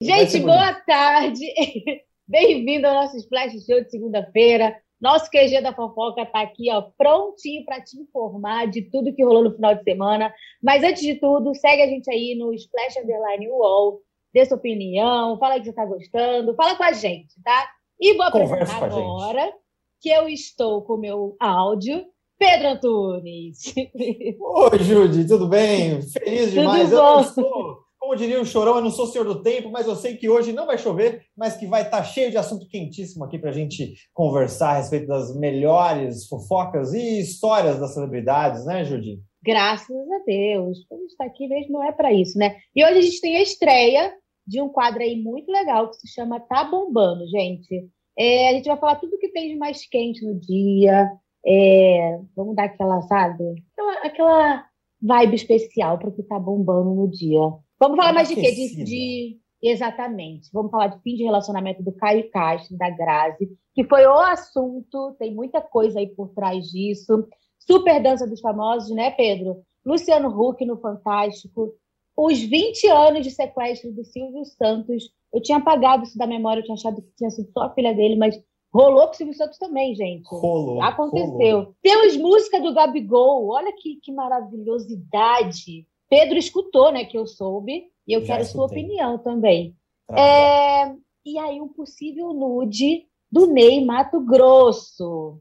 Gente, boa tarde. Bem-vindo ao nosso Splash Show de segunda-feira. Nosso QG da fofoca está aqui, ó, prontinho para te informar de tudo que rolou no final de semana. Mas antes de tudo, segue a gente aí no Splash Underline UOL, dê sua opinião, fala que você está gostando, fala com a gente, tá? E vou apresentar agora que eu estou com o meu áudio. Pedro Antunes. Oi, Judy, tudo bem? Feliz demais. Tudo bom? Eu estou como diria o Chorão, eu não sou senhor do tempo, mas eu sei que hoje não vai chover, mas que vai estar tá cheio de assunto quentíssimo aqui para a gente conversar a respeito das melhores fofocas e histórias das celebridades, né, Judy? Graças a Deus. Gente está aqui mesmo não é para isso, né? E hoje a gente tem a estreia de um quadro aí muito legal que se chama Tá Bombando, gente. É, a gente vai falar tudo que tem de mais quente no dia. É, vamos dar aquela, sabe? Aquela, aquela vibe especial para o que tá bombando no dia. Vamos falar mais de quê? De, de, Exatamente. Vamos falar de fim de relacionamento do Caio Castro, da Grazi, que foi o assunto, tem muita coisa aí por trás disso. Super Dança dos Famosos, né, Pedro? Luciano Huck no Fantástico. Os 20 anos de sequestro do Silvio Santos. Eu tinha apagado isso da memória, eu tinha achado que tinha sido só a filha dele, mas rolou com o Silvio Santos também, gente. Rolou. Aconteceu. Rolou. Temos música do Gabigol. Olha que, que maravilhosidade. Pedro escutou, né, que eu soube, e eu Já quero escutei. sua opinião também. É, e aí, um possível nude do Ney Mato Grosso,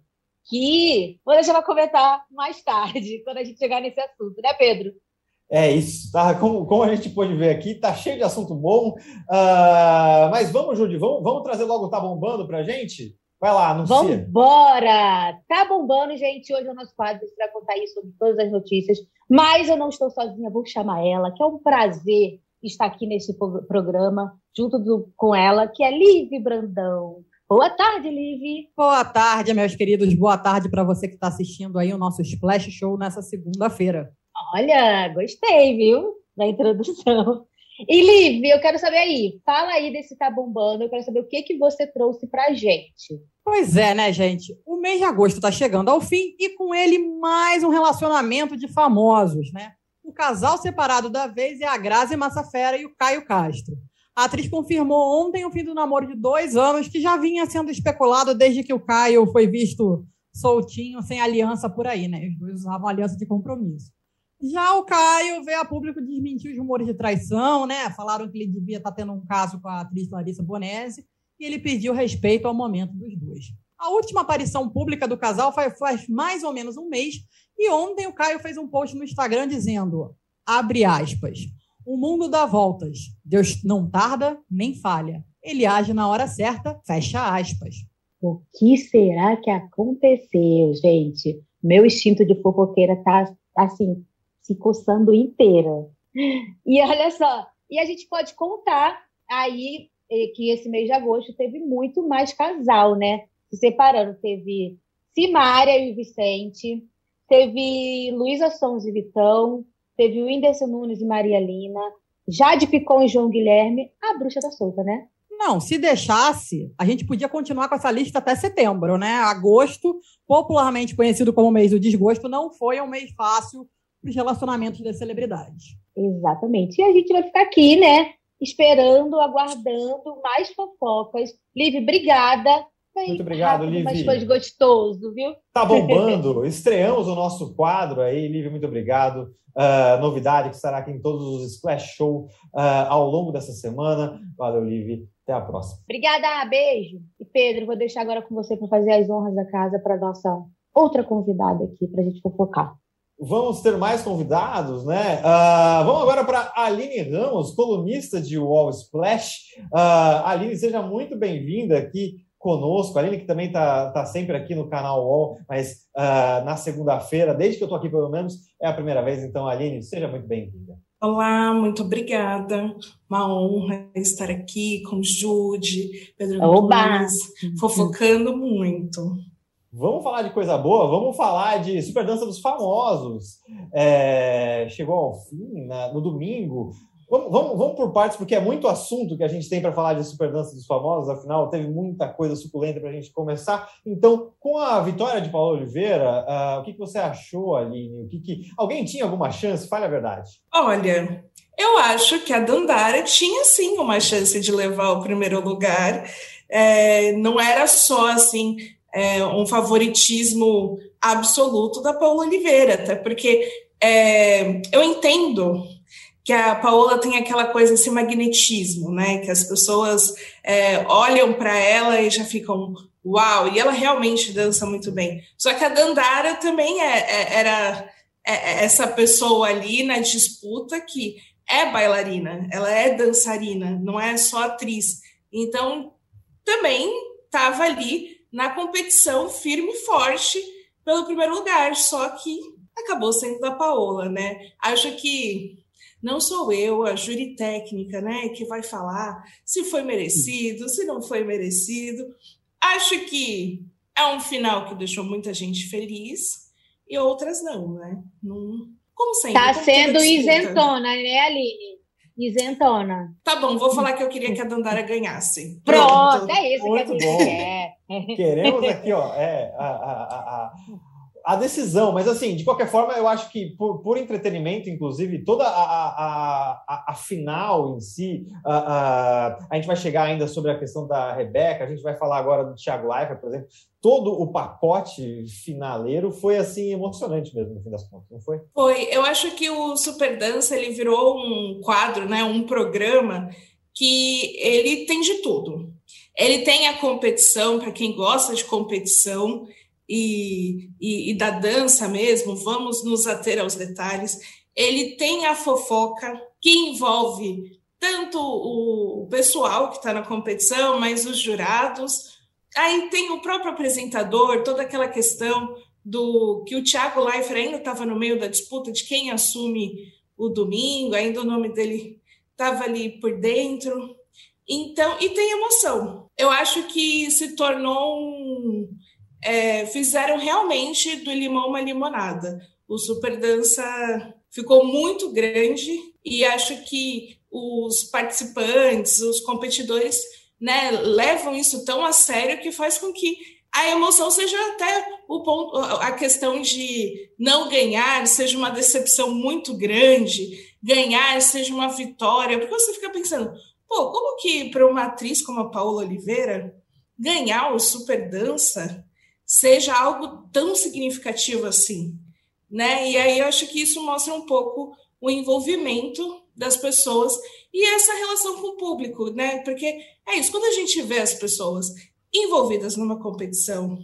que vou deixar para comentar mais tarde, quando a gente chegar nesse assunto, né, Pedro? É isso, tá? Como, como a gente pôde ver aqui, tá cheio de assunto bom. Uh, mas vamos, Judy, vamos, vamos trazer logo o Tá Bombando pra gente? Vai lá, anuncia. Vambora! Tá bombando, gente. Hoje é o nosso quadro, vai contar aí sobre todas as notícias. Mas eu não estou sozinha, vou chamar ela, que é um prazer estar aqui nesse programa, junto do, com ela, que é Live Brandão. Boa tarde, Liv. Boa tarde, meus queridos. Boa tarde para você que está assistindo aí o nosso Splash Show nessa segunda-feira. Olha, gostei, viu? Da introdução. E Liv, eu quero saber aí, fala aí desse Tá Bombando, eu quero saber o que, que você trouxe pra gente. Pois é, né, gente? O mês de agosto está chegando ao fim e com ele mais um relacionamento de famosos, né? O casal separado da vez é a Grazi Massafera e o Caio Castro. A atriz confirmou ontem o fim do namoro de dois anos, que já vinha sendo especulado desde que o Caio foi visto soltinho, sem aliança por aí, né? Os dois usavam aliança de compromisso. Já o Caio veio a público desmentir os rumores de traição, né? Falaram que ele devia estar tendo um caso com a atriz Larissa Bonese e ele pediu respeito ao momento dos dois. A última aparição pública do casal faz, faz mais ou menos um mês e ontem o Caio fez um post no Instagram dizendo, abre aspas, o mundo dá voltas, Deus não tarda nem falha, ele age na hora certa, fecha aspas. O que será que aconteceu, gente? Meu instinto de fofoqueira tá assim se coçando inteira. E olha só, e a gente pode contar aí eh, que esse mês de agosto teve muito mais casal, né? Se separando, teve Simária e o Vicente, teve Luísa Sons e Vitão, teve o Whindersson Nunes e Maria Lina, Jade Picon e João Guilherme, a bruxa da solta, né? Não, se deixasse, a gente podia continuar com essa lista até setembro, né? Agosto, popularmente conhecido como mês do desgosto, não foi um mês fácil os relacionamentos das celebridades. Exatamente. E a gente vai ficar aqui, né? Esperando, aguardando mais fofocas. Liv, obrigada. Foi Muito obrigado, Liv. Mas foi gostoso, viu? Tá bombando. Estreamos o nosso quadro aí. Liv, muito obrigado. Uh, novidade que estará aqui em todos os Splash Show uh, ao longo dessa semana. Valeu, Liv. Até a próxima. Obrigada, beijo. E Pedro, vou deixar agora com você para fazer as honras da casa para nossa outra convidada aqui, para a gente fofocar. Vamos ter mais convidados, né? Uh, vamos agora para Aline Ramos, colunista de Wall Splash. Uh, Aline, seja muito bem-vinda aqui conosco. A Aline, que também está tá sempre aqui no canal Wall, mas uh, na segunda-feira, desde que eu estou aqui pelo menos, é a primeira vez. Então, Aline, seja muito bem-vinda. Olá, muito obrigada. Uma honra estar aqui com Jude, Pedro Oba! Nunes, fofocando muito. Vamos falar de coisa boa? Vamos falar de Super Dança dos Famosos. É, chegou ao fim né, no domingo. Vamos, vamos, vamos, por partes, porque é muito assunto que a gente tem para falar de Super Dança dos Famosos, afinal, teve muita coisa suculenta para a gente começar. Então, com a vitória de Paulo Oliveira, uh, o que, que, você achou, Aline? O que, que Alguém tinha alguma chance? Fale a verdade. Olha, Eu acho que a Dandara tinha sim uma chance de levar o primeiro lugar. É, não era só assim é, um favoritismo absoluto da Paula Oliveira, até porque é, eu entendo que a Paola tem aquela coisa, esse magnetismo, né? Que as pessoas é, olham para ela e já ficam uau, e ela realmente dança muito bem. Só que a Dandara também é, é, era é, é, essa pessoa ali na disputa que é bailarina, ela é dançarina, não é só atriz. Então, também estava ali na competição firme e forte pelo primeiro lugar, só que acabou sendo da Paola, né? Acho que não sou eu, a júri técnica, né, que vai falar se foi merecido, se não foi merecido. Acho que é um final que deixou muita gente feliz e outras não, né? Não, como sempre. Está sendo isentona, né, Aline? Isentona. Tá bom, vou falar que eu queria que a Dandara ganhasse. Pronto, Pronto. é isso Muito que a gente quer. Queremos aqui, ó, é, a, a, a, a decisão, mas assim, de qualquer forma, eu acho que por, por entretenimento, inclusive, toda a, a, a, a final em si, a, a, gente vai chegar ainda sobre a questão da Rebeca, a gente vai falar agora do Thiago Leifert, por exemplo, todo o pacote finaleiro foi assim emocionante mesmo, no fim das contas, não foi? Foi, eu acho que o Super Dança, ele virou um quadro, né, um programa que ele tem de tudo. Ele tem a competição, para quem gosta de competição, e, e, e da dança mesmo, vamos nos ater aos detalhes. Ele tem a fofoca que envolve tanto o pessoal que está na competição, mas os jurados. Aí tem o próprio apresentador, toda aquela questão do que o Thiago Leifert ainda estava no meio da disputa de quem assume o domingo, ainda o nome dele estava ali por dentro. Então, e tem emoção. Eu acho que se tornou um, é, fizeram realmente do limão uma limonada. O Super Dança ficou muito grande e acho que os participantes, os competidores, né, levam isso tão a sério que faz com que a emoção seja até o ponto, a questão de não ganhar seja uma decepção muito grande, ganhar seja uma vitória, porque você fica pensando, pô, como que para uma atriz como a Paula Oliveira ganhar o Super Dança seja algo tão significativo assim, né? E aí eu acho que isso mostra um pouco o envolvimento das pessoas e essa relação com o público, né? Porque é isso, quando a gente vê as pessoas envolvidas numa competição,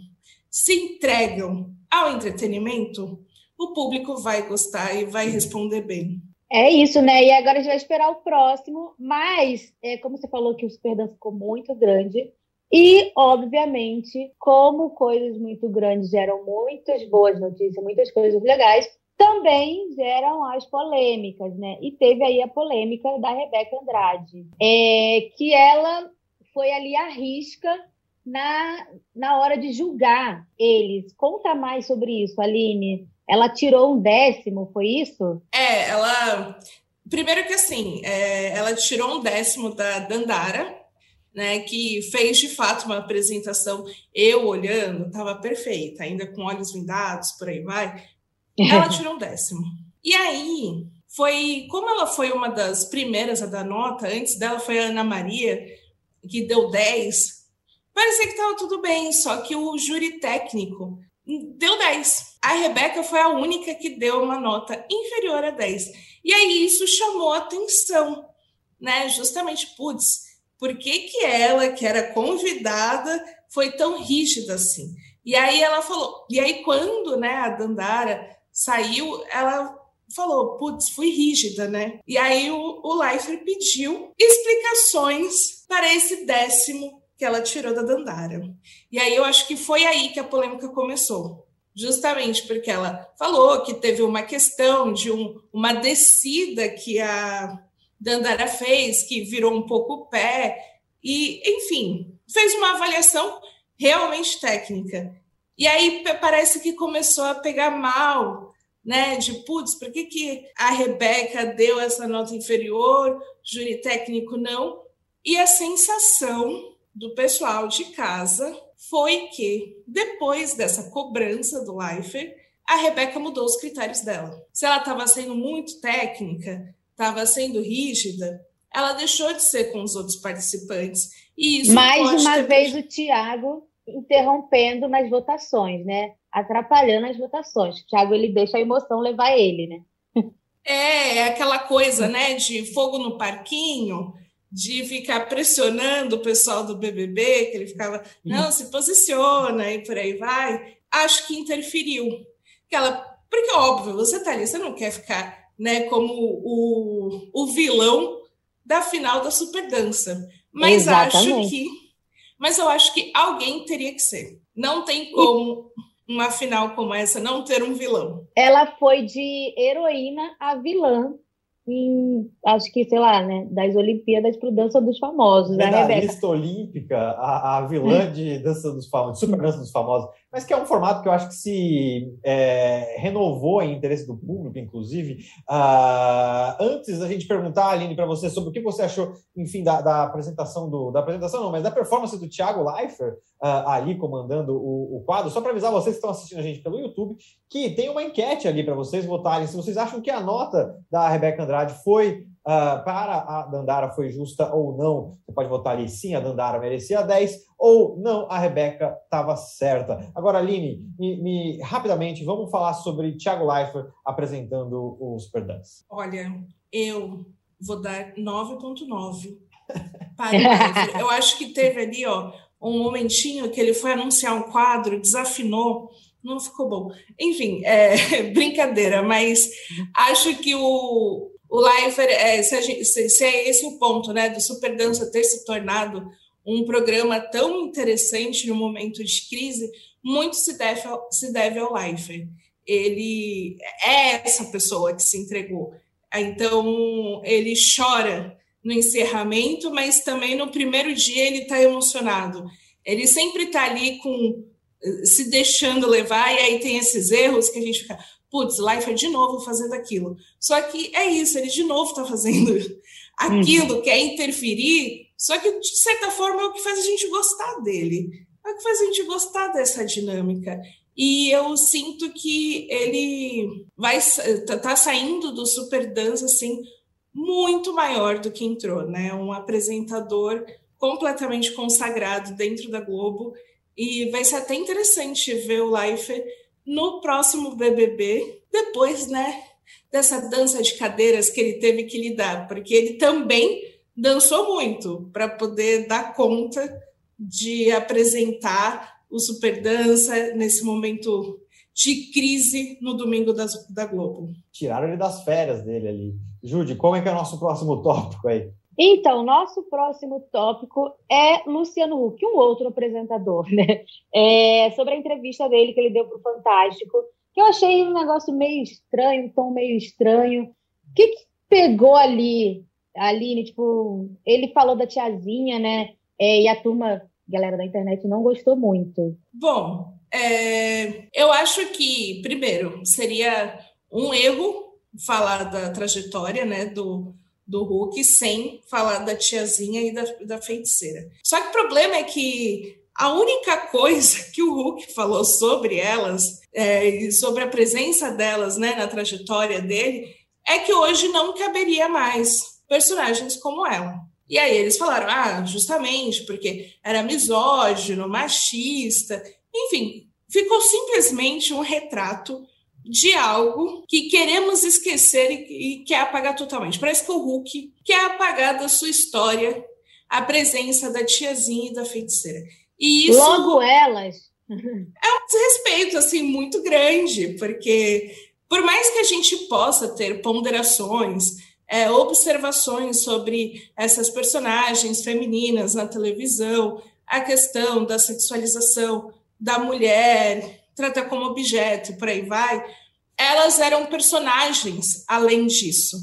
se entregam ao entretenimento, o público vai gostar e vai responder bem. É isso, né? E agora a gente vai esperar o próximo, mas é, como você falou que o Super Dance ficou muito grande, e, obviamente, como coisas muito grandes geram muitas boas notícias, muitas coisas legais, também geram as polêmicas, né? E teve aí a polêmica da Rebeca Andrade, é, que ela foi ali à risca na, na hora de julgar eles. Conta mais sobre isso, Aline. Ela tirou um décimo, foi isso? É, ela. Primeiro que assim, é, ela tirou um décimo da Dandara, né, que fez de fato uma apresentação, eu olhando, estava perfeita, ainda com olhos vendados, por aí vai. Ela tirou um décimo. E aí, foi como ela foi uma das primeiras a dar nota, antes dela foi a Ana Maria, que deu 10. Parecia que estava tudo bem, só que o júri técnico deu 10. A Rebeca foi a única que deu uma nota inferior a 10. E aí isso chamou atenção, né? Justamente, putz, por que, que ela, que era convidada, foi tão rígida assim? E aí ela falou, e aí quando né, a Dandara saiu, ela falou, putz, fui rígida, né? E aí o, o Leifert pediu explicações para esse décimo que ela tirou da Dandara. E aí eu acho que foi aí que a polêmica começou. Justamente porque ela falou que teve uma questão de um, uma descida que a Dandara fez, que virou um pouco o pé, e, enfim, fez uma avaliação realmente técnica. E aí parece que começou a pegar mal, né? De putz, por que, que a Rebeca deu essa nota inferior, júri técnico não? E a sensação do pessoal de casa foi que, depois dessa cobrança do Leifert, a Rebeca mudou os critérios dela. Se ela estava sendo muito técnica, estava sendo rígida, ela deixou de ser com os outros participantes. E isso Mais uma vez o Tiago interrompendo nas votações, né? Atrapalhando as votações. O Tiago ele deixa a emoção levar ele, né? É, é aquela coisa, né, de fogo no parquinho, de ficar pressionando o pessoal do BBB, que ele ficava, não, se posiciona e por aí vai. Acho que interferiu. Aquela, porque óbvio, você tá ali, você não quer ficar, né, como o, o vilão da final da super dança. Mas Exatamente. acho que. Mas eu acho que alguém teria que ser. Não tem como uma final como essa não ter um vilão. Ela foi de heroína a vilã em, acho que, sei lá, né, das Olimpíadas para o Dança dos Famosos. Medalhista olímpica, a, a vilã de Dança dos Famosos, Super Dança dos Famosos mas que é um formato que eu acho que se é, renovou em interesse do público, inclusive. Uh, antes da gente perguntar, Aline, para você sobre o que você achou, enfim, da, da, apresentação do da apresentação, não, mas da performance do Thiago Leifert uh, ali comandando o, o quadro, só para avisar vocês que estão assistindo a gente pelo YouTube que tem uma enquete ali para vocês votarem se vocês acham que a nota da Rebeca Andrade foi Uh, para a Dandara foi justa ou não. Você pode votar ali sim, a Dandara merecia 10, ou não, a Rebeca estava certa. Agora, Aline, me, me, rapidamente, vamos falar sobre Thiago Leifert apresentando o Super Dance. Olha, eu vou dar 9.9 para o. Eu acho que teve ali ó, um momentinho que ele foi anunciar um quadro, desafinou, não ficou bom. Enfim, é, brincadeira, mas acho que o, o Leifert, é, se, gente, se, se, é esse o ponto, né, do Super Dança ter se tornado um programa tão interessante no momento de crise, muito se deve, se deve ao Leifert. Ele é essa pessoa que se entregou. Então, ele chora no encerramento, mas também no primeiro dia ele está emocionado. Ele sempre está ali com se deixando levar, e aí tem esses erros que a gente fica, putz, Life é de novo fazendo aquilo. Só que é isso, ele de novo está fazendo aquilo, uhum. quer interferir, só que de certa forma é o que faz a gente gostar dele, é o que faz a gente gostar dessa dinâmica. E eu sinto que ele vai tá, tá saindo do Super Dance assim muito maior do que entrou, né? Um apresentador completamente consagrado dentro da Globo e vai ser até interessante ver o Life no próximo BBB, depois, né, dessa dança de cadeiras que ele teve que lidar, porque ele também dançou muito para poder dar conta de apresentar o Super Dança nesse momento de crise no domingo das, da Globo. Tiraram ele das férias dele ali. Jude, como é que é o nosso próximo tópico aí? Então, nosso próximo tópico é Luciano Huck, um outro apresentador, né? É, sobre a entrevista dele que ele deu para o Fantástico, que eu achei um negócio meio estranho, um tom meio estranho. O que, que pegou ali, Aline? Tipo, ele falou da tiazinha, né? É, e a turma, galera da internet, não gostou muito. Bom, é, eu acho que, primeiro, seria um erro falar da trajetória, né, do do Hulk sem falar da tiazinha e da, da feiticeira. Só que o problema é que a única coisa que o Hulk falou sobre elas, é, sobre a presença delas né, na trajetória dele, é que hoje não caberia mais personagens como ela. E aí eles falaram, ah, justamente porque era misógino, machista, enfim, ficou simplesmente um retrato de algo que queremos esquecer e, e quer apagar totalmente. Parece que o Hulk quer apagar da sua história a presença da tiazinha e da feiticeira. E isso Logo elas. É um desrespeito assim muito grande, porque por mais que a gente possa ter ponderações, é, observações sobre essas personagens femininas na televisão, a questão da sexualização da mulher, trata como objeto, por aí vai, elas eram personagens além disso,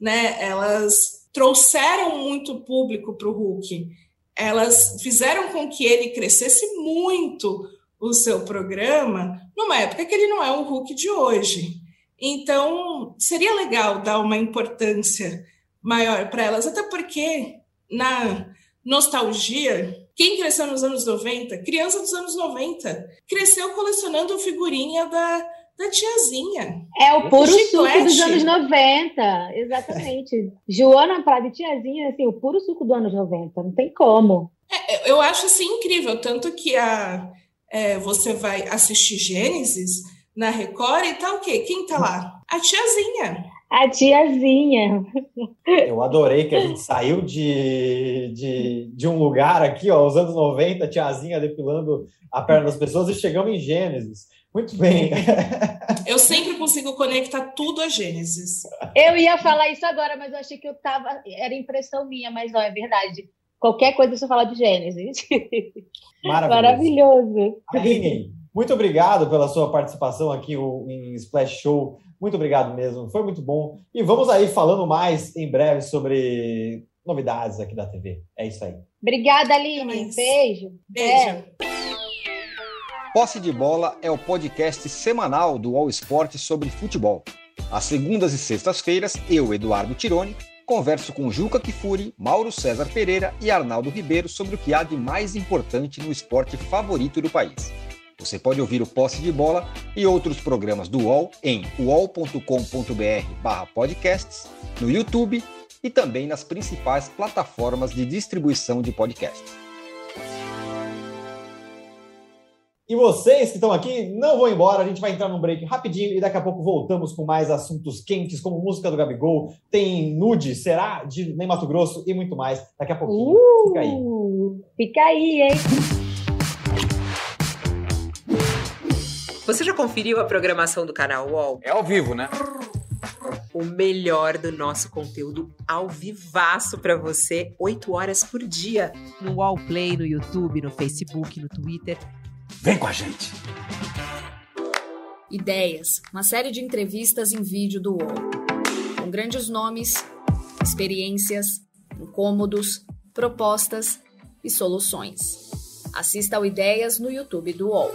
né? Elas trouxeram muito público para o Hulk. Elas fizeram com que ele crescesse muito o seu programa numa época que ele não é o Hulk de hoje. Então, seria legal dar uma importância maior para elas, até porque na nostalgia, quem cresceu nos anos 90, criança dos anos 90, cresceu colecionando figurinha da, da tiazinha. É o puro suco dos anos 90, exatamente. Joana Prado e tiazinha, assim, o puro suco dos anos 90, não tem como. É, eu acho assim incrível, tanto que a, é, você vai assistir Gênesis na Record e tá o quê? Quem tá lá? A tiazinha. A tiazinha. Eu adorei que a gente saiu de, de, de um lugar aqui, ó, os anos 90, tiazinha depilando a perna das pessoas, e chegamos em Gênesis. Muito bem. Eu sempre consigo conectar tudo a Gênesis. Eu ia falar isso agora, mas eu achei que eu tava. Era impressão minha, mas não, é verdade. Qualquer coisa você fala de Gênesis. Maravilhoso. Maravilhoso. Aline, muito obrigado pela sua participação aqui em Splash Show. Muito obrigado mesmo, foi muito bom. E vamos aí falando mais em breve sobre novidades aqui da TV. É isso aí. Obrigada, Aline. Beijo. Beijo. É. Posse de Bola é o podcast semanal do All Sport sobre futebol. Às segundas e sextas-feiras, eu, Eduardo Tironi, converso com Juca Kifuri, Mauro César Pereira e Arnaldo Ribeiro sobre o que há de mais importante no esporte favorito do país. Você pode ouvir o Posse de Bola e outros programas do UOL em uol.com.br/podcasts, no YouTube e também nas principais plataformas de distribuição de podcasts. E vocês que estão aqui, não vão embora, a gente vai entrar num break rapidinho e daqui a pouco voltamos com mais assuntos quentes, como música do Gabigol, tem nude, será? De Nem Mato Grosso e muito mais. Daqui a pouquinho. Uh, fica aí. Fica aí, hein? Você já conferiu a programação do canal UOL? É ao vivo, né? O melhor do nosso conteúdo ao vivaço para você, 8 horas por dia. No UOL Play, no YouTube, no Facebook, no Twitter. Vem com a gente! Ideias, uma série de entrevistas em vídeo do UOL. Com grandes nomes, experiências, incômodos, propostas e soluções. Assista ao Ideias no YouTube do UOL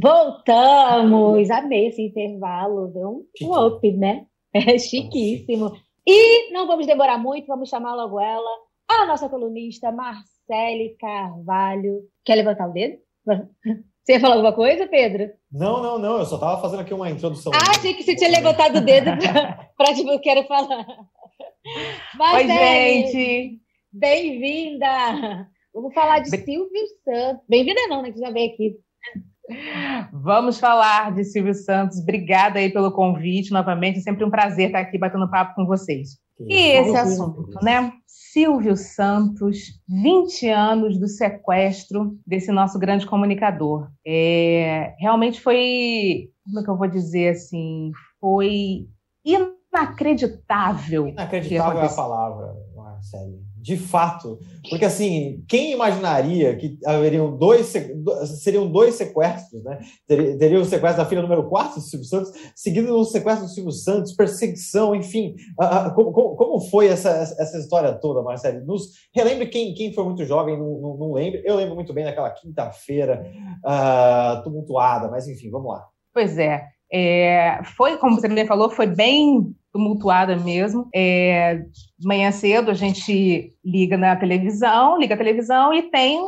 Voltamos! Amei esse intervalo, deu um up, né? É chiquíssimo. E não vamos demorar muito, vamos chamar logo ela, a nossa colunista Marcele Carvalho. Quer levantar o dedo? Você ia falar alguma coisa, Pedro? Não, não, não. Eu só estava fazendo aqui uma introdução. Ah, achei que você tinha levantado o dedo para tipo, eu quero falar. Marcele, Oi, gente! Bem-vinda! Vamos falar de Silvio Santos. Bem-vinda não, né? Que já veio aqui. Vamos falar de Silvio Santos. Obrigada aí pelo convite novamente. É sempre um prazer estar aqui batendo papo com vocês. E esse assunto, né? Silvio Santos, 20 anos do sequestro desse nosso grande comunicador. É, realmente foi, como é que eu vou dizer assim, foi inacreditável. Inacreditável é a palavra, Marcelo de fato. Porque, assim, quem imaginaria que haveriam dois, seriam dois sequestros, né? Teria o sequestro da filha número 4 do Silvio Santos, seguido do sequestro do Silvio Santos, perseguição, enfim. Como, como foi essa, essa história toda, Marcelo? Nos relembre quem, quem foi muito jovem, não, não, não lembro. Eu lembro muito bem daquela quinta-feira uh, tumultuada, mas enfim, vamos lá. Pois é. É, foi, como você me falou, foi bem tumultuada mesmo. É, manhã cedo a gente liga na televisão, liga a televisão e tem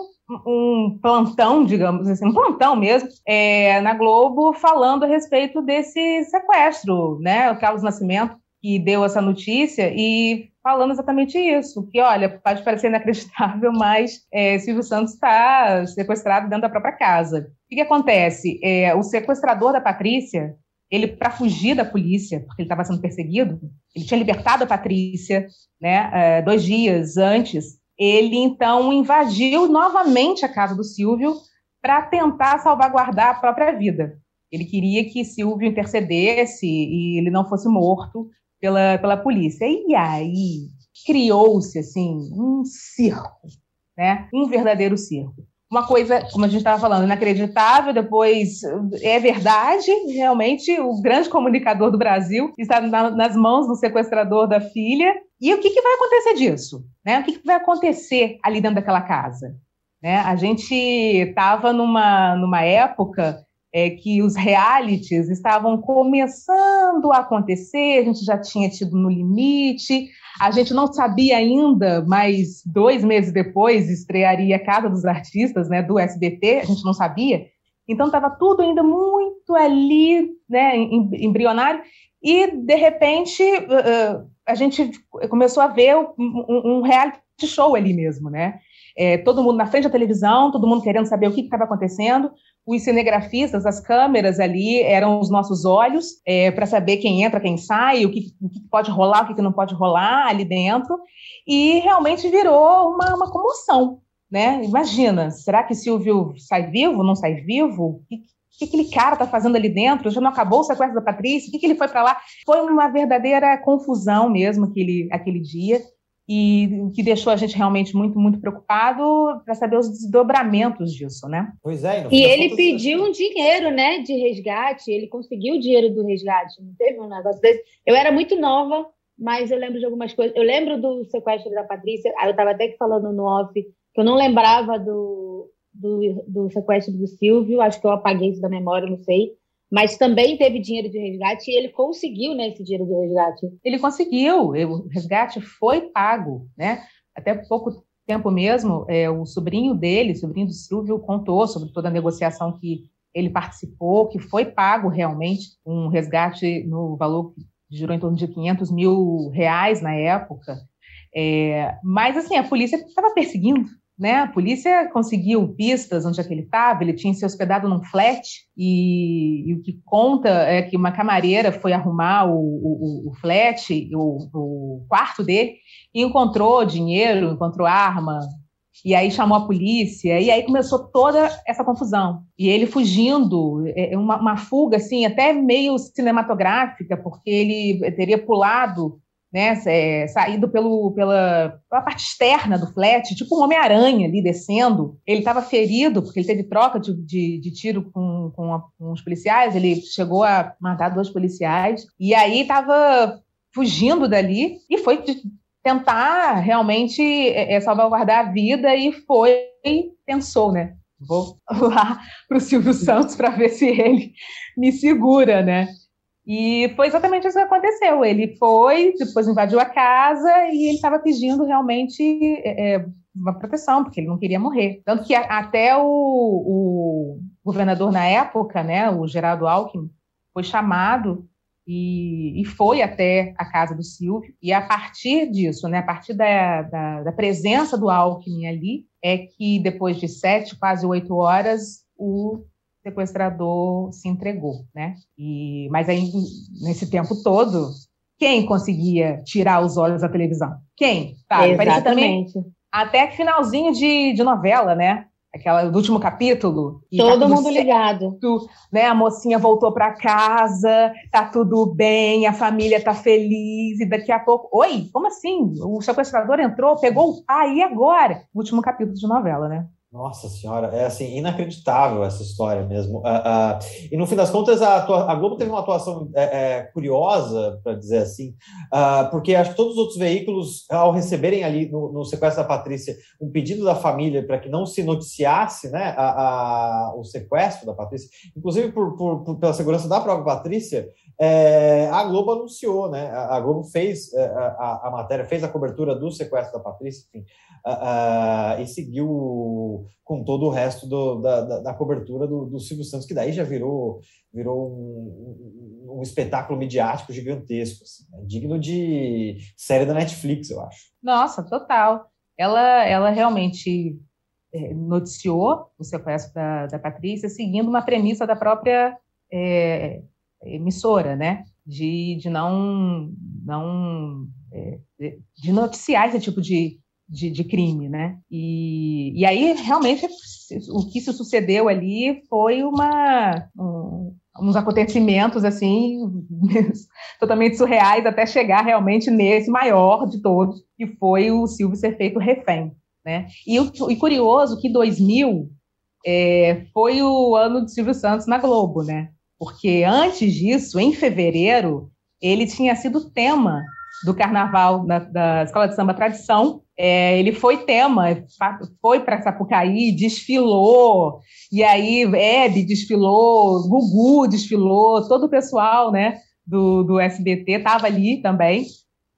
um plantão, digamos assim, um plantão mesmo, é, na Globo, falando a respeito desse sequestro, né? O Carlos Nascimento que deu essa notícia e falando exatamente isso, que olha, pode parecer inacreditável, mas é, Silvio Santos está sequestrado dentro da própria casa. O que, que acontece? É, o sequestrador da Patrícia, ele para fugir da polícia, porque ele estava sendo perseguido, ele tinha libertado a Patrícia, né, é, dois dias antes. Ele então invadiu novamente a casa do Silvio para tentar salvaguardar a própria vida. Ele queria que Silvio intercedesse e ele não fosse morto pela, pela polícia. E aí criou-se assim um circo, né, um verdadeiro circo. Uma coisa, como a gente estava falando, inacreditável, depois é verdade, realmente o grande comunicador do Brasil está na, nas mãos do sequestrador da filha. E o que, que vai acontecer disso? Né? O que, que vai acontecer ali dentro daquela casa? Né? A gente estava numa, numa época é, que os realities estavam começando a acontecer, a gente já tinha tido no limite, a gente não sabia ainda, mas dois meses depois estrearia Casa dos Artistas, né, do SBT, a gente não sabia. Então estava tudo ainda muito ali, né, embrionário, e de repente uh, a gente começou a ver um, um reality show ali mesmo, né? É, todo mundo na frente da televisão, todo mundo querendo saber o que estava acontecendo os cinegrafistas, as câmeras ali eram os nossos olhos é, para saber quem entra, quem sai, o que, o que, pode rolar, o que, não pode rolar ali dentro. E realmente virou uma, uma comoção. Né? Imagina, será que Silvio sai vivo, não sai vivo? O que, que aquele cara está fazendo ali dentro? Já não acabou o sequestro da Patrícia? O que, que ele foi para lá? Foi uma verdadeira confusão mesmo aquele, aquele dia e o que deixou a gente realmente muito, muito preocupado para saber os desdobramentos disso, né? Pois é. E ele pediu um dinheiro, né, de resgate, ele conseguiu o dinheiro do resgate, não teve um negócio desse? Eu era muito nova, mas eu lembro de algumas coisas. Eu lembro do sequestro da Patrícia, eu estava até falando no off, que eu não lembrava do, do, do sequestro do Silvio, acho que eu apaguei isso da memória, não sei mas também teve dinheiro de resgate e ele conseguiu né, esse dinheiro do resgate. Ele conseguiu, o resgate foi pago, né? Até pouco tempo mesmo, é, o sobrinho dele, o sobrinho do Silvio, contou sobre toda a negociação que ele participou, que foi pago realmente um resgate no valor que girou em torno de 500 mil reais na época. É, mas, assim, a polícia estava perseguindo, né? A polícia conseguiu pistas onde é que ele estava, ele tinha se hospedado num flat, e, e, o que conta é que uma camareira foi arrumar o, o, o flat, o, o quarto dele, e encontrou dinheiro, encontrou arma, e aí chamou a polícia, e aí começou toda essa confusão. E ele fugindo, é, é uma, uma fuga assim, até meio cinematográfica, porque ele teria pulado né, saído pelo, pela, pela, parte externa do flat, tipo um Homem-Aranha ali descendo. Ele estava ferido, porque ele teve troca de, de, de tiro com, com, a, com, os policiais, ele chegou a matar dois policiais, e aí estava fugindo dali e foi tentar realmente é, é, salvaguardar a vida e foi, pensou, né? Vou lá para o Silvio Santos para ver se ele me segura, né? E foi exatamente isso que aconteceu. Ele foi, depois invadiu a casa e ele estava pedindo realmente é, é, uma proteção, porque ele não queria morrer. Tanto que até o, o governador na época, né, o Geraldo Alckmin, foi chamado e, e, foi até a casa do Silvio. E a partir disso, né, a partir da, da, da presença do Alckmin ali, é que depois de sete, quase oito horas, o sequestrador se entregou, né? E, mas aí, nesse tempo todo, quem conseguia tirar os olhos da televisão? Quem? Tá, Exatamente. Também, até finalzinho de, de novela, né? Aquela do último capítulo. Todo tá mundo certo, ligado. Né? A mocinha voltou para casa, tá tudo bem, a família tá feliz, e daqui a pouco. Oi, como assim? O sequestrador entrou, pegou o pai, e agora? O último capítulo de novela, né? Nossa senhora, é assim, inacreditável essa história mesmo. Uh, uh, e no fim das contas, a, a Globo teve uma atuação é, é, curiosa, para dizer assim, uh, porque acho que todos os outros veículos, ao receberem ali no, no sequestro da Patrícia um pedido da família para que não se noticiasse né, a, a, o sequestro da Patrícia, inclusive por, por, por, pela segurança da própria Patrícia, é, a Globo anunciou, né? A, Globo fez é, a, a, matéria, fez a cobertura do sequestro da Patrícia, enfim, e seguiu com todo o resto do, da, da, da, cobertura do, do, Silvio Santos, que daí já virou, virou um, um, um espetáculo midiático gigantesco, assim, né? digno de série da Netflix, eu acho. Nossa, total. Ela, ela realmente é, noticiou o sequestro da, da Patrícia, seguindo uma premissa da própria é, emissora, né? De, de não, não é, de noticiar esse tipo de, de, de, crime, né? E, e aí, realmente, o que se sucedeu ali foi uma, um, uns acontecimentos, assim, totalmente surreais, até chegar realmente nesse maior de todos, que foi o Silvio ser feito refém, né? E, e curioso que 2000 é, foi o ano de Silvio Santos na Globo, né? Porque antes disso, em fevereiro, ele tinha sido tema do carnaval da, da Escola de Samba Tradição. É, ele foi tema, foi para Sapucaí, desfilou, e aí Hebe desfilou, Gugu desfilou, todo o pessoal né, do, do SBT estava ali também.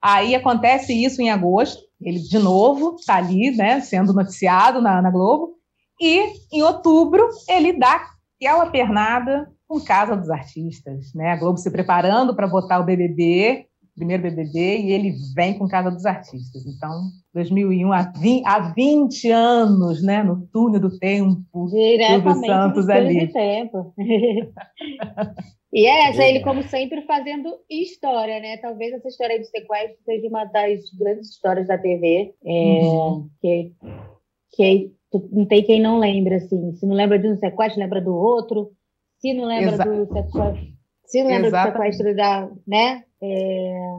Aí acontece isso em agosto, ele de novo está ali, né, sendo noticiado na, na Globo, e em outubro ele dá aquela pernada com Casa dos Artistas, né? A Globo se preparando para botar o BBB, primeiro BBB, e ele vem com Casa dos Artistas. Então, 2001, há 20, há 20 anos, né? No túnel do tempo, Silvio Santos ali. Tempo. e é essa, ele, como sempre, fazendo história, né? Talvez essa história de sequestro seja uma das grandes histórias da TV, é, uhum. que, que não tem quem não lembra, assim. Se não lembra de um sequestro, lembra do outro. Se não lembra Exa do sequestro, se não lembra Exatamente. do sequestro da, né? É...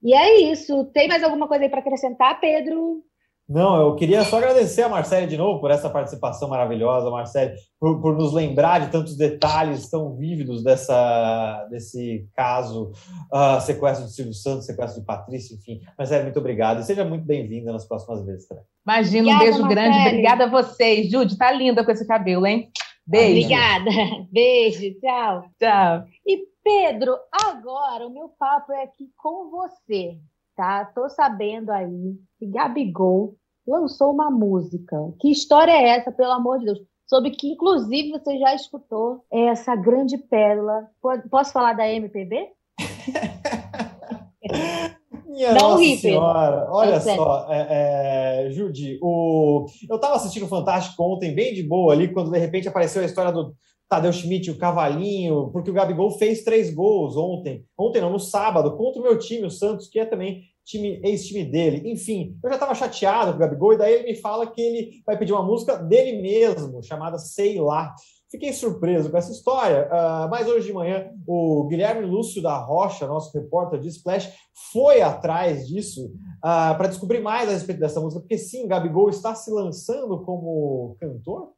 E é isso. Tem mais alguma coisa aí para acrescentar, Pedro? Não, eu queria só agradecer a Marcele de novo por essa participação maravilhosa, Marcele, por, por nos lembrar de tantos detalhes tão vívidos dessa, desse caso, uh, sequestro de Silvio Santos, sequestro de Patrícia, enfim. Marcele, muito obrigado e seja muito bem-vinda nas próximas vezes também. Imagina, um beijo Marcele. grande, obrigada a vocês. Jude, tá linda com esse cabelo, hein? Beijo. Obrigada. Beijo, tchau. Tchau. E Pedro, agora o meu papo é aqui com você tá? Tô sabendo aí que Gabigol lançou uma música. Que história é essa, pelo amor de Deus? Sobre que, inclusive, você já escutou essa grande pérola. Posso falar da MPB? Minha Não Nossa ri, Senhora, olha só, é, é, Judy, o... eu estava assistindo o Fantástico ontem, bem de boa ali, quando de repente apareceu a história do Tadeu Schmidt, o Cavalinho, porque o Gabigol fez três gols ontem, ontem não, no sábado, contra o meu time, o Santos, que é também time, ex-time dele. Enfim, eu já estava chateado com o Gabigol, e daí ele me fala que ele vai pedir uma música dele mesmo, chamada Sei Lá. Fiquei surpreso com essa história, uh, mas hoje de manhã o Guilherme Lúcio da Rocha, nosso repórter de Splash, foi atrás disso uh, para descobrir mais a respeito dessa música, porque sim, Gabigol está se lançando como cantor.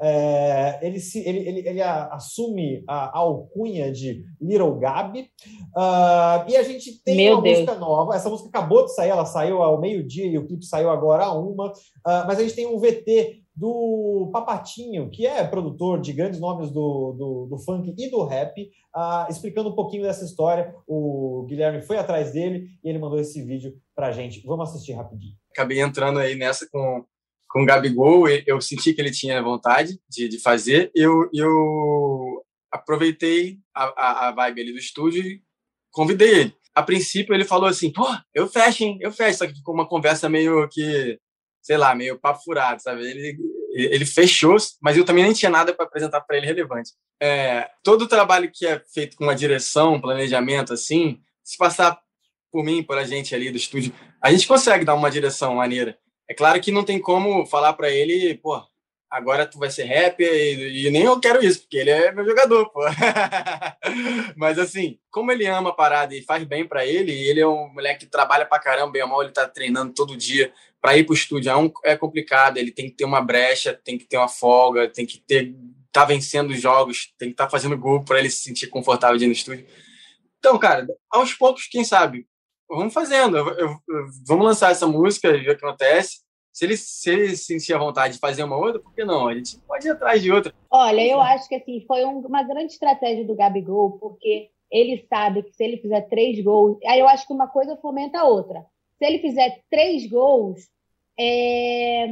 É, ele, se, ele, ele, ele assume a, alcunha de Little Gabi. Uh, e a gente tem Meu uma Deus. música nova. Essa música acabou de sair, ela saiu ao meio-dia e o clipe saiu agora a uma. Uh, mas a gente tem um VT do Papatinho, que é produtor de grandes nomes do, do, do funk e do rap, uh, explicando um pouquinho dessa história. O Guilherme foi atrás dele e ele mandou esse vídeo para a gente. Vamos assistir rapidinho. Acabei entrando aí nessa com, com o Gabigol, eu senti que ele tinha vontade de, de fazer, eu, eu aproveitei a, a, a vibe ali do estúdio e convidei ele. A princípio ele falou assim, pô, eu fecho, hein, eu fecho, só que ficou uma conversa meio que sei lá, meio papo furado, sabe? Ele, ele fechou, mas eu também nem tinha nada para apresentar para ele relevante. É, todo o trabalho que é feito com uma direção, planejamento, assim, se passar por mim, por a gente ali do estúdio, a gente consegue dar uma direção maneira. É claro que não tem como falar para ele, pô, agora tu vai ser rapper e, e, nem eu quero isso, porque ele é meu jogador, pô. Mas assim, como ele ama a parada e faz bem para ele, ele é um moleque que trabalha pra caramba, bem ou mal, ele tá treinando todo dia para ir pro estúdio é, um, é complicado, ele tem que ter uma brecha, tem que ter uma folga, tem que ter tá vencendo os jogos, tem que estar tá fazendo gol para ele se sentir confortável de ir no estúdio. Então, cara, aos poucos, quem sabe, vamos fazendo, eu, eu, eu, vamos lançar essa música e ver o que acontece se ele, se ele sentir a vontade de fazer uma outra, por que não? A gente pode ir atrás de outra. Olha, eu acho que assim, foi um, uma grande estratégia do Gabigol, porque ele sabe que se ele fizer três gols, aí eu acho que uma coisa fomenta a outra. Se ele fizer três gols, é,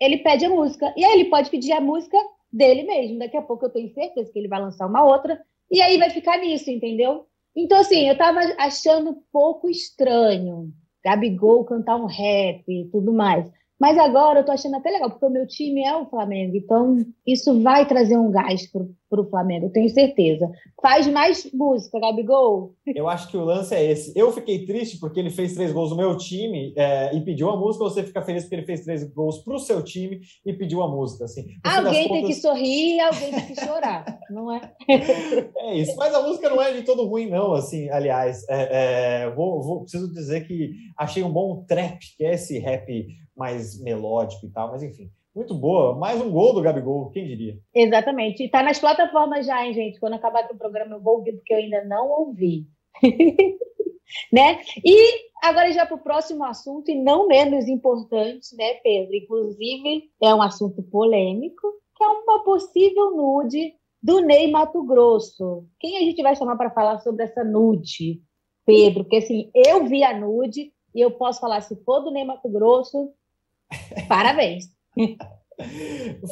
ele pede a música. E aí ele pode pedir a música dele mesmo. Daqui a pouco eu tenho certeza que ele vai lançar uma outra. E aí vai ficar nisso, entendeu? Então, assim, eu tava achando um pouco estranho Gabigol cantar um rap e tudo mais. Mas agora eu tô achando até legal, porque o meu time é o Flamengo, então isso vai trazer um gás pro, pro Flamengo, eu tenho certeza. Faz mais música, Gabigol. Eu acho que o lance é esse. Eu fiquei triste porque ele fez três gols no meu time é, e pediu a música, você fica feliz porque ele fez três gols pro seu time e pediu a música. Assim. Alguém tem contas... que sorrir, alguém tem que chorar, não é? é isso, mas a música não é de todo ruim, não, assim, aliás. É, é, vou, vou, preciso dizer que achei um bom trap, que é esse rap mais melódico e tal, mas enfim. Muito boa. Mais um gol do Gabigol, quem diria? Exatamente. E tá nas plataformas já, hein, gente? Quando acabar aqui o programa, eu vou ouvir, porque eu ainda não ouvi. né? E agora já para o próximo assunto, e não menos importante, né, Pedro? Inclusive, é um assunto polêmico, que é uma possível nude do Ney Mato Grosso. Quem a gente vai chamar para falar sobre essa nude? Pedro, porque assim, eu vi a nude e eu posso falar, se for do Ney Mato Grosso, parabéns.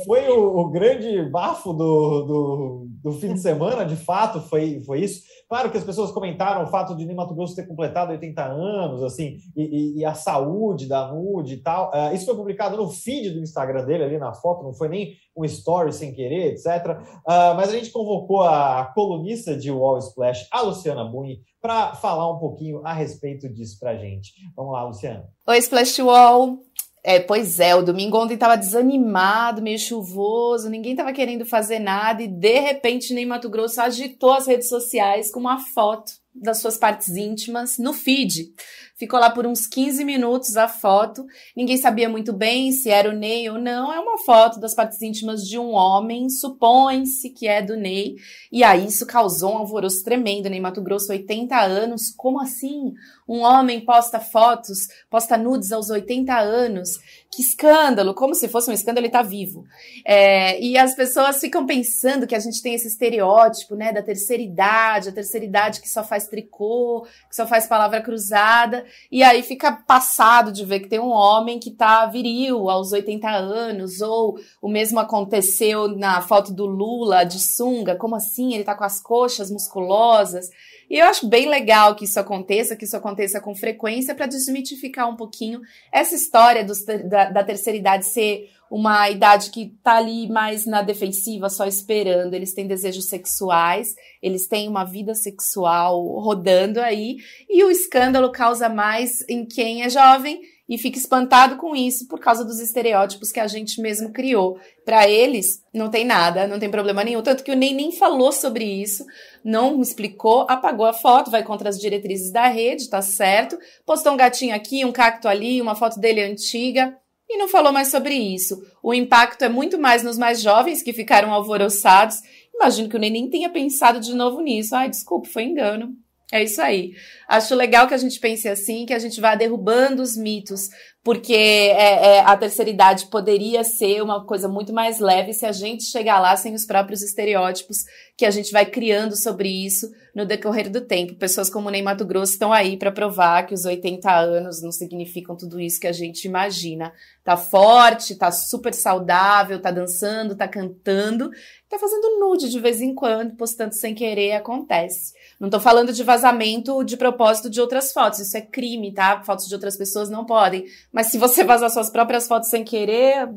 Foi o, o, grande bafo do, do, do, fim de semana, de fato, foi, foi isso. Claro que as pessoas comentaram o fato de Mato Grosso ter completado 80 anos, assim, e, e a saúde da nude e tal. Uh, isso foi publicado no feed do Instagram dele, ali na foto, não foi nem um story sem querer, etc. Uh, ah, mas a gente convocou a colunista de Wall Splash, a Luciana Buni, para falar um pouquinho a respeito disso para gente. Vamos lá, Luciana. Oi, Splash Wall. É, pois é, o domingo ontem estava desanimado, meio chuvoso, ninguém estava querendo fazer nada e de repente nem Mato Grosso agitou as redes sociais com uma foto das suas partes íntimas no feed. Ficou lá por uns 15 minutos a foto. Ninguém sabia muito bem se era o Ney ou não. É uma foto das partes íntimas de um homem, supõe-se que é do Ney. E aí isso causou um alvoroço tremendo. Ney Mato Grosso, 80 anos. Como assim? Um homem posta fotos, posta nudes aos 80 anos. Que escândalo! Como se fosse um escândalo, ele tá vivo. É, e as pessoas ficam pensando que a gente tem esse estereótipo, né, da terceira idade, a terceira idade que só faz tricô, que só faz palavra cruzada, e aí fica passado de ver que tem um homem que tá viril aos 80 anos, ou o mesmo aconteceu na foto do Lula de sunga, como assim? Ele tá com as coxas musculosas. E eu acho bem legal que isso aconteça, que isso aconteça com frequência, para desmitificar um pouquinho essa história dos, da, da terceira idade ser uma idade que está ali mais na defensiva, só esperando. Eles têm desejos sexuais, eles têm uma vida sexual rodando aí, e o escândalo causa mais em quem é jovem e fica espantado com isso por causa dos estereótipos que a gente mesmo criou. Para eles, não tem nada, não tem problema nenhum. Tanto que o Ney nem falou sobre isso, não explicou, apagou a foto, vai contra as diretrizes da rede, tá certo. Postou um gatinho aqui, um cacto ali, uma foto dele antiga e não falou mais sobre isso. O impacto é muito mais nos mais jovens que ficaram alvoroçados. Imagino que o Ney nem tenha pensado de novo nisso. Ai, desculpa, foi engano. É isso aí. Acho legal que a gente pense assim, que a gente vá derrubando os mitos, porque é, é, a terceira idade poderia ser uma coisa muito mais leve se a gente chegar lá sem os próprios estereótipos que a gente vai criando sobre isso no decorrer do tempo. Pessoas como Ney Mato Grosso estão aí para provar que os 80 anos não significam tudo isso que a gente imagina. Tá forte, tá super saudável, tá dançando, tá cantando, tá fazendo nude de vez em quando, postando sem querer, acontece. Não tô falando de vazamento de propósito de outras fotos, isso é crime, tá? Fotos de outras pessoas não podem. Mas se você vazar suas próprias fotos sem querer,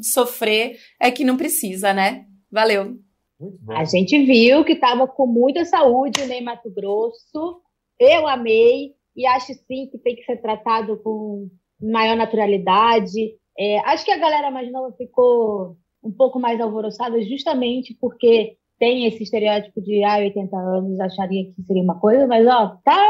sofrer, é que não precisa, né? Valeu. A gente viu que estava com muita saúde né, em Mato Grosso. Eu amei e acho sim que tem que ser tratado com maior naturalidade. É, acho que a galera mais nova ficou um pouco mais alvoroçada justamente porque tem esse estereótipo de ah, 80 anos, acharia que seria uma coisa, mas ó, tá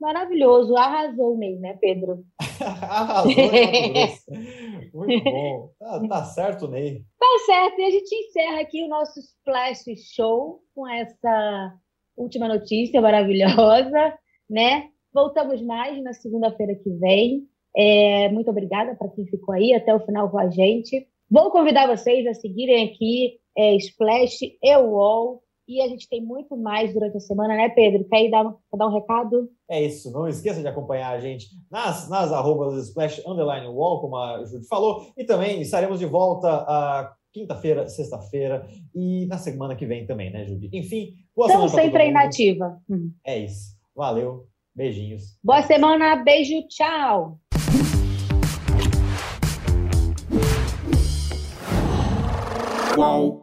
maravilhoso, arrasou mesmo, né, Pedro? arrasou, Muito bom. Tá, tá, certo, Ney. Tá certo, e a gente encerra aqui o nosso Splash Show com essa última notícia maravilhosa, né? Voltamos mais na segunda-feira que vem. É, muito obrigada para quem ficou aí até o final com a gente. Vou convidar vocês a seguirem aqui é, Splash e UOL. E a gente tem muito mais durante a semana, né, Pedro? Quer dar, quer dar um recado? É isso, não esqueça de acompanhar a gente nas, nas arrobas Splash Underline Wall, como a Júlia falou, e também estaremos de volta a quinta-feira, sexta-feira e na semana que vem também, né, Júlia? Enfim, boa Estamos semana. sempre inativa. É isso. Valeu, beijinhos. Boa semana, beijo, tchau. Whoa.